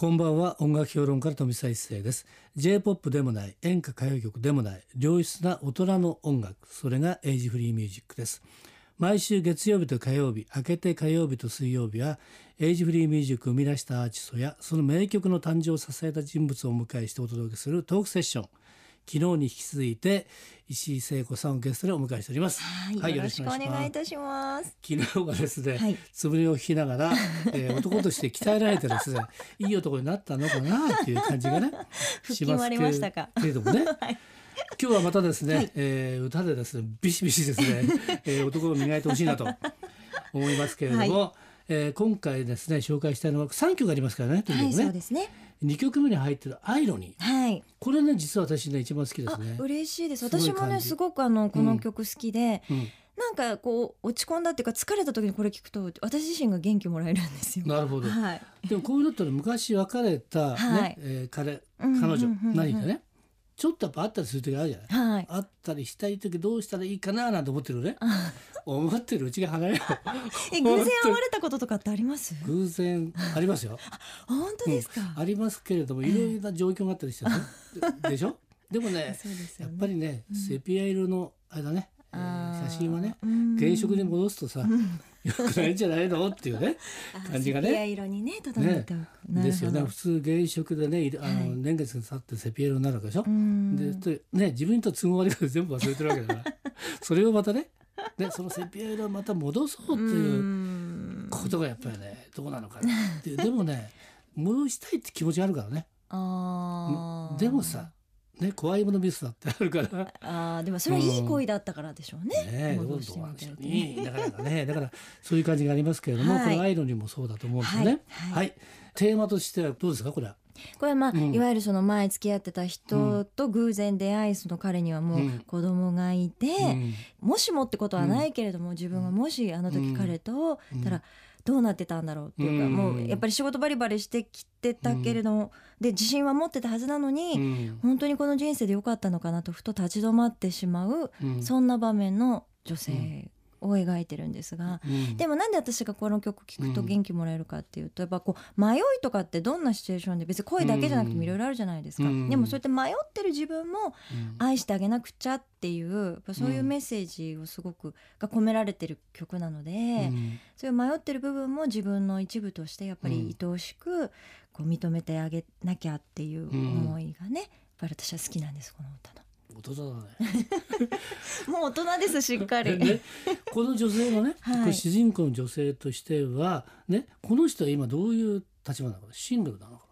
こんばんは。音楽評論家の富澤一世です。J-POP でもない演歌歌謡曲でもない良質な大人の音楽それがエイジフリーミュージックです。毎週月曜日と火曜日明けて火曜日と水曜日はエイジフリーミュージックを生み出したアーティストやその名曲の誕生を支えた人物をお迎えしてお届けするトークセッション。昨日に引き続いて石井聖子さんをゲストでお迎えしております。はい、よろしくお願いいたします。昨日はですね、はいつぶりを聞きながら、えー男として鍛えられてですね、いい男になったのかなっていう感じがね、したか？けれどもね。はい今日はまたですね、はいえー歌でですねビシビシですね、えー男を磨いてほしいなと思いますけれども、えー今回ですね紹介したいのは3曲ありますからねとはい、にかくね、そうですね。2曲目に入ってる「アイロニーはい。」これね実は私ね一番好きですあね。、嬉しいです。私もね、すごくあのこの曲好きで、うんなんかこう落ち込んだっていうか疲れた時にこれ聞くと私自身が元気もらえるんですよ。なるほど、はい。でもこういうのって昔別れた、ねはいえー彼うんうん彼女、うんうん何かねちょっとやっぱあったりする時あるじゃない、はい。あったりしたい時どうしたらいいかななんて思ってるね。あ 思ってるうちが離れよえ、偶然会われたこととかってあります？偶然ありますよ。本当ですか？ありますけれどもいろいろな状況があったりしてね、で でしょ？でもねでね。やっぱりね、セピア色のあれだね、えー写真はねうん。原色に戻すとさ、よくないんじゃないの？っていうねあ感じがね。セピア色にね整えておく。なるですよね普通原色でねいあの、はい。年月が経ってセピア色になるわけでしょ、うん。でとね自分にと都合悪いこと全部忘れてるわけだから。それをまたねねそのセピア色をまた戻そうっていううん。ことがやっぱりねどうなのかなっていう。でもね戻したいって気持ちがあるからね。でもさね怖いものミスだってあるから。あーでもそれはいい恋だったからでしょうね。う戻してみどうしょうたいねねなかなかね。だからそういう感じがありますけれども、はい。このアイロニーもそうだと思うんですよね。はい。はい、テーマとしてはどうですかこれは？これはまあ、うん。いわゆるその前付き合ってた人と偶然出会いその彼にはもううん。子供がいて、うん。もしもってことはないけれども、自分がもしあの時彼とうんたらどうなってたんだろうっていうか、うん。もうやっぱり仕事バリバリしてきてたけれども、で自信は持ってたはずなのに、うん。本当にこの人生で良かったのかなとふと立ち止まってしまう、うん。そんな場面の女性を描いてるんですが、うん。でもなんで私がこの曲聴くと元気もらえるかっていうとやっぱこう迷いとかってどんなシチュエーションで別に恋だけじゃなくてもいろいろあるじゃないですか、うん。でもそうやって迷ってる自分もうん。愛してあげなくちゃっていうそういうメッセージをすごくが込められてる曲なので、うん。そういう迷ってる部分も自分の一部としてやっぱり愛おしくこう認めてあげなきゃっていう思いがね、やっぱり私は好きなんですこの歌の。大人だね。もう大人ですしっかり。ねこの女性のね、はいこれ主人公の女性としてはねこの人は今どういう立場なのかなシングルなのかな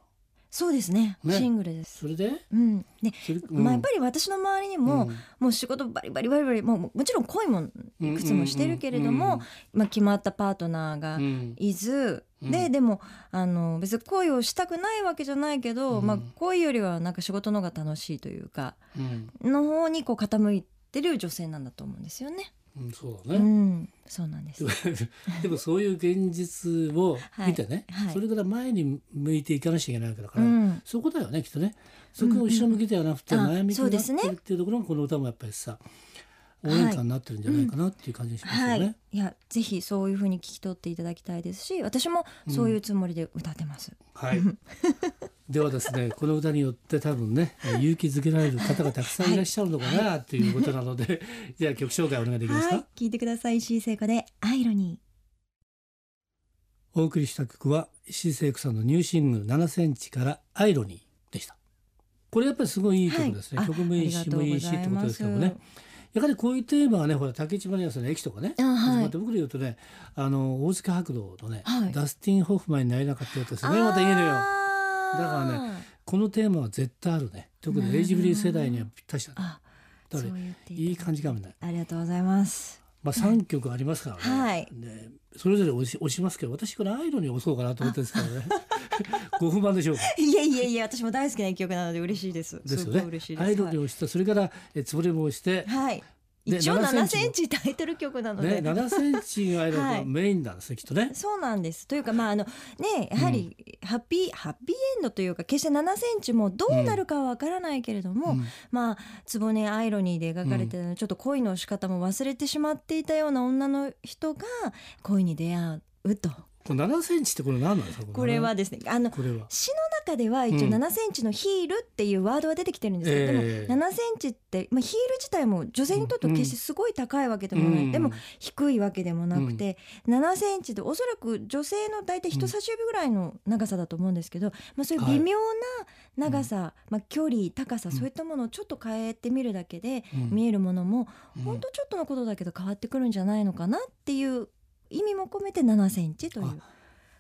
そうですね。ね。シングルです。それで、うん、でそれまあ、やっぱり私の周りにも、もう仕事バリバリバリバリもうももちろん恋もいくつもしてるけれども、まあ、決まったパートナーがうんうん。いず、うん。ででもあの別に恋をしたくないわけじゃないけど、うん。まあ、恋よりはなんか仕事の方が楽しいというかうん。の方にこう傾いてる女性なんだと思うんですよね。うん、そううだね、ん、そうなんです。でもそういう現実を見てね、はい。はいそれから前に向いていかなきゃいけないわけだから、うん、そこだよねきっとね。そこが後ろ向きではなくてうんうん。前向きになってるっていうところがこの歌もやっぱりさ応援歌になってるんじゃないかなっていう感じがしますよね。はい、いやぜひそういう風に聞き取っていただきたいですし私もそういうつもりで歌ってます。はい。ではですね、この歌によって多分ね、えー勇気づけられる方がたくさんいらっしゃるのかなということなので、じゃあ曲紹介お願いできますか？はい、聞いてください石井聖子でアイロニお送りした曲は石井聖子さんのニューシングル7センチからアイロニーでした。これやっぱりすごいいい曲ですね。はい曲もいいし、もいいしってことですけどもね。やはりこういうテーマはね、ほら竹内まりやさんの駅とかね、あはい始まって僕で言うとね、あの大塚白道のね、はいダスティン・ホフマンになれなかったよってすごいまたいいのよ。だからねこのテーマは絶対あるね。特にエイジフリー世代にはぴったりだね。あだからいいい感じかもね。ありがとうございます。まあ三曲ありますからね。はいでそれぞれ押し押しますけど、私これアイロンに押そうかなと思ってるんですけどね。ご不満でしょうか？いやいやいや私も大好きな一曲なので嬉しいです。ですよね。アイロンに押した、それからえつぶれも押して、はい。で一応7 7センチタイトル曲なのね、で。7センチがアイロンはい。がメインなんですね、きっとね。そうなんです。というかまああのねやはりハッピー、ハッピーエンドというか決して7センチもどうなるかはわからないけれども、うん。まあ坪根アイロニーで描かれてる、ちょっと恋の仕方も忘れてしまっていたような女の人が恋に出会うとこれ7センチってこれ何なんですか？これはですねあの。詩の中では一応うん。7センチのヒールっていうワードは出てきてるんですけど、ええ。でも7センチって、まあ、ヒール自体も女性にとっては決してすごい高いわけでもない、うん。でも低いわけでもなくて、7センチでおそらく女性の大体人差し指ぐらいの長さだと思うんですけど、まあ、そういう微妙な長さ、まあ、距離高さ、うん。そういったものをちょっと変えてみるだけで、うん。見えるものもうんほんとちょっとのことだけど変わってくるんじゃないのかなっていう意味も込めて7センチという。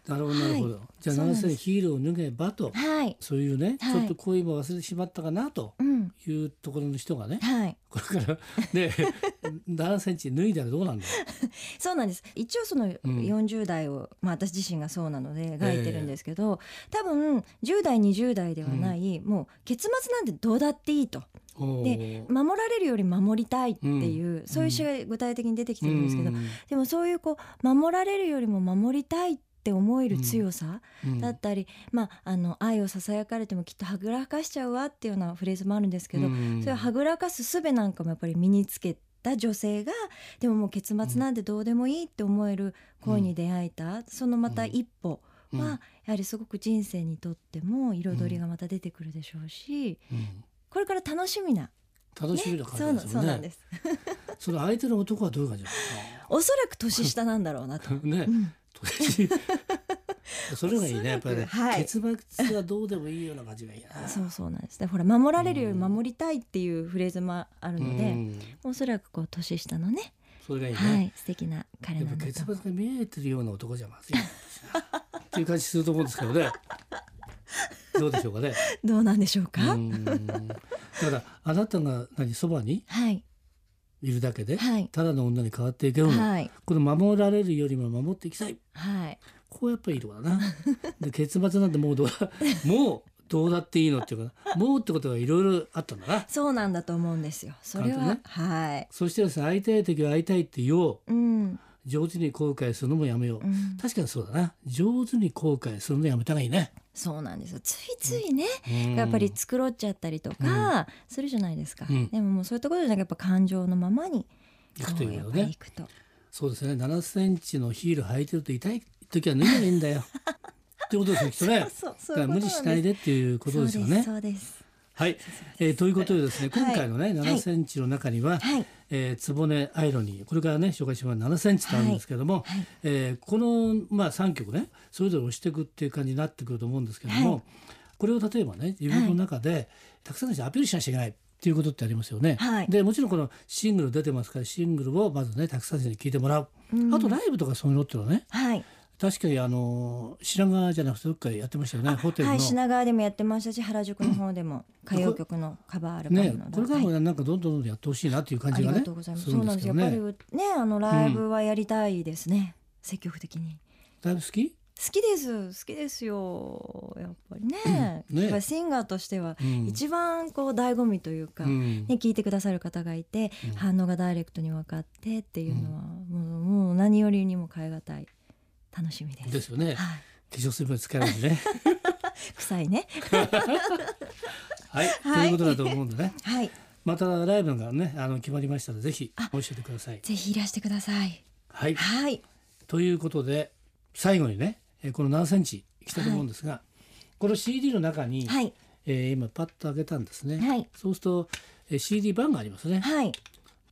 なるほどなるほど、じゃあ7そうなんです。センチヒールを脱げばと。はい、そういうね、はい。ちょっとこういうの忘れてしまったかなと。うんいうところの人がねはい、これからね 7センチ脱いだらどうなんだよ そうなんです。一応その40代を、まあ、私自身がそうなので書いてるんですけど、多分10代20代ではない、もう結末なんてどうだっていいと。おでー守られるより守りたいっていう、うん。そういう詩が具体的に出てきてるんですけど、うん。でもそういうこう守られるよりも守りたいって思える強さうん。だったり、まあ、あの愛をささやかれてもきっとはぐらかしちゃうわっていうようなフレーズもあるんですけど、うん。それをはぐらかす術なんかもやっぱり身につけた女性がでももう結末なんてどうでもいいって思える恋に出会えた、そのまた一歩うん。はやはりすごく人生にとっても彩りがまた出てくるでしょうし、うん。これから楽しみな、楽しみなね、そうな感じですよね。そうなんです。その相手の男はどういう感じな おそらく年下なんだろうなと。の ね。うん。年それがいいねやっぱりね、はい。結末はどうでもいいような感じがいいな。そうそうなんです。ねほら守られるより守りたいっていうフレーズもあるので、うん。おそらくこう年下のねそれがいいね、はい素敵な彼なんだ結末が見えてるような男じゃまずいなっていう感じすると思うんですけどね。どうでしょうかね。どうなんでしょううか、ん。だあなたが何そばに？はい。いるだけで、はい。ただの女に変わっていけるの、はい。この守られるよりも守っていきたい。はいこうやっぱりいいとこだな。で結末なんてもうどうだ？もうどうだっていいのっていうかもうってことがいろいろあったんだな。そうなんだと思うんですよ。それは、ね。はい。そしてですね会いたい時は会いたいって言おう。うん。上手に後悔するのもやめよう、うん。確かにそうだな。上手に後悔するのやめた方がいいね、そうなんですよ。ついついね、うん。やっぱり繕っちゃったりとかするじゃないですか、うん。でももうそういうところじゃなくやっぱ感情のままに行くというね。そうですね。7センチのヒール履いてると痛い時は脱げばいいんだよ。ってことですよきっとね。そうそだから無理しないでっていうことですよね。そうですはい、えーということでですね今回のね、はい。7センチの中には、はい。えー、つぼねアイロニー。これからね紹介します7センチとあるんですけども、はい。えーこの、まあ、3曲ねそれぞれ押していくっていう感じになってくると思うんですけども、はい。これを例えばね自分の中で、たくさんの人にアピールしなきゃいけないっていうことってありますよね。はい。でもちろんこのシングル出てますからシングルをまずねたくさんの人に聴いてもらう、うん。あとライブとかそういうのっていうのはねはい確かにあの品川じゃなくてどっかでやってましたよねホテルの。はい品川でもやってましたし原宿の方でも歌謡曲のカバーアルバねムの、これからはいもなんかどんどんどんやってほしいなっていう感じがねがとうございます。するそうんなんですやっね。ぱりね、あのライブはやりたいですね。積極的に。だいぶ好き？好きです。好きですよ。やっぱりね。ねやっぱりシンガーとしてはうん一番こう醍醐味というか、うんね聞いてくださる方がいて、うん反応がダイレクトに分かってっていうのは、もうもう何よりにも変え難い楽しみです。ですよね。はい。化粧水分使えるんでね。臭いね。はい、はいということだと思うんでね。はい。またライブがねあの決まりましたらぜひ教えてください。ぜひいらしてください。はい。はい。ということで最後にねえーこの7センチいきたいと思うんですが、この CD の中に、はい。えー今パッと開けたんですね。はい。そうすると、えー CD 版がありますね。はい。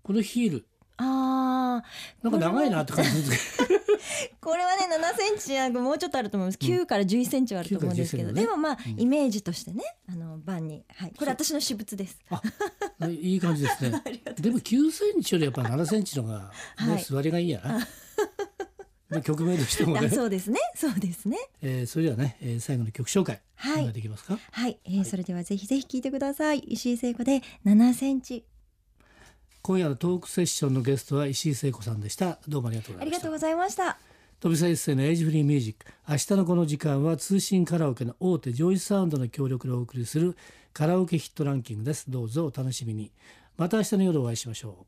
このヒールああ。なんか長いなって感じですけど。これはね7センチじもうちょっとあると思います、9から11センチはあると思うんですけど、9から11でもまあ、うん。イメージとしてねあの番に、はい、これ私の私物です。あ、いい感じですね。でも9センチよりやっぱ7センチのが、ねはい。座りがいいや。な。で曲名としてもね。あ。そうですね。そうですね。えーそれではね、えー最後の曲紹介、はい。お願いできますか？はい、えーそれではぜひぜひ聞いてください。石井聖子で7センチ今夜のトークセッションのゲストは石井聖子さんでした。どうもありがとうございましたありがとう。ございました富澤一誠のエイジフリーミュージック。明日のこの時間は通信カラオケの大手ジョイサウンドの協力でお送りするカラオケヒットランキングです。どうぞお楽しみに。また明日の夜お会いしましょう。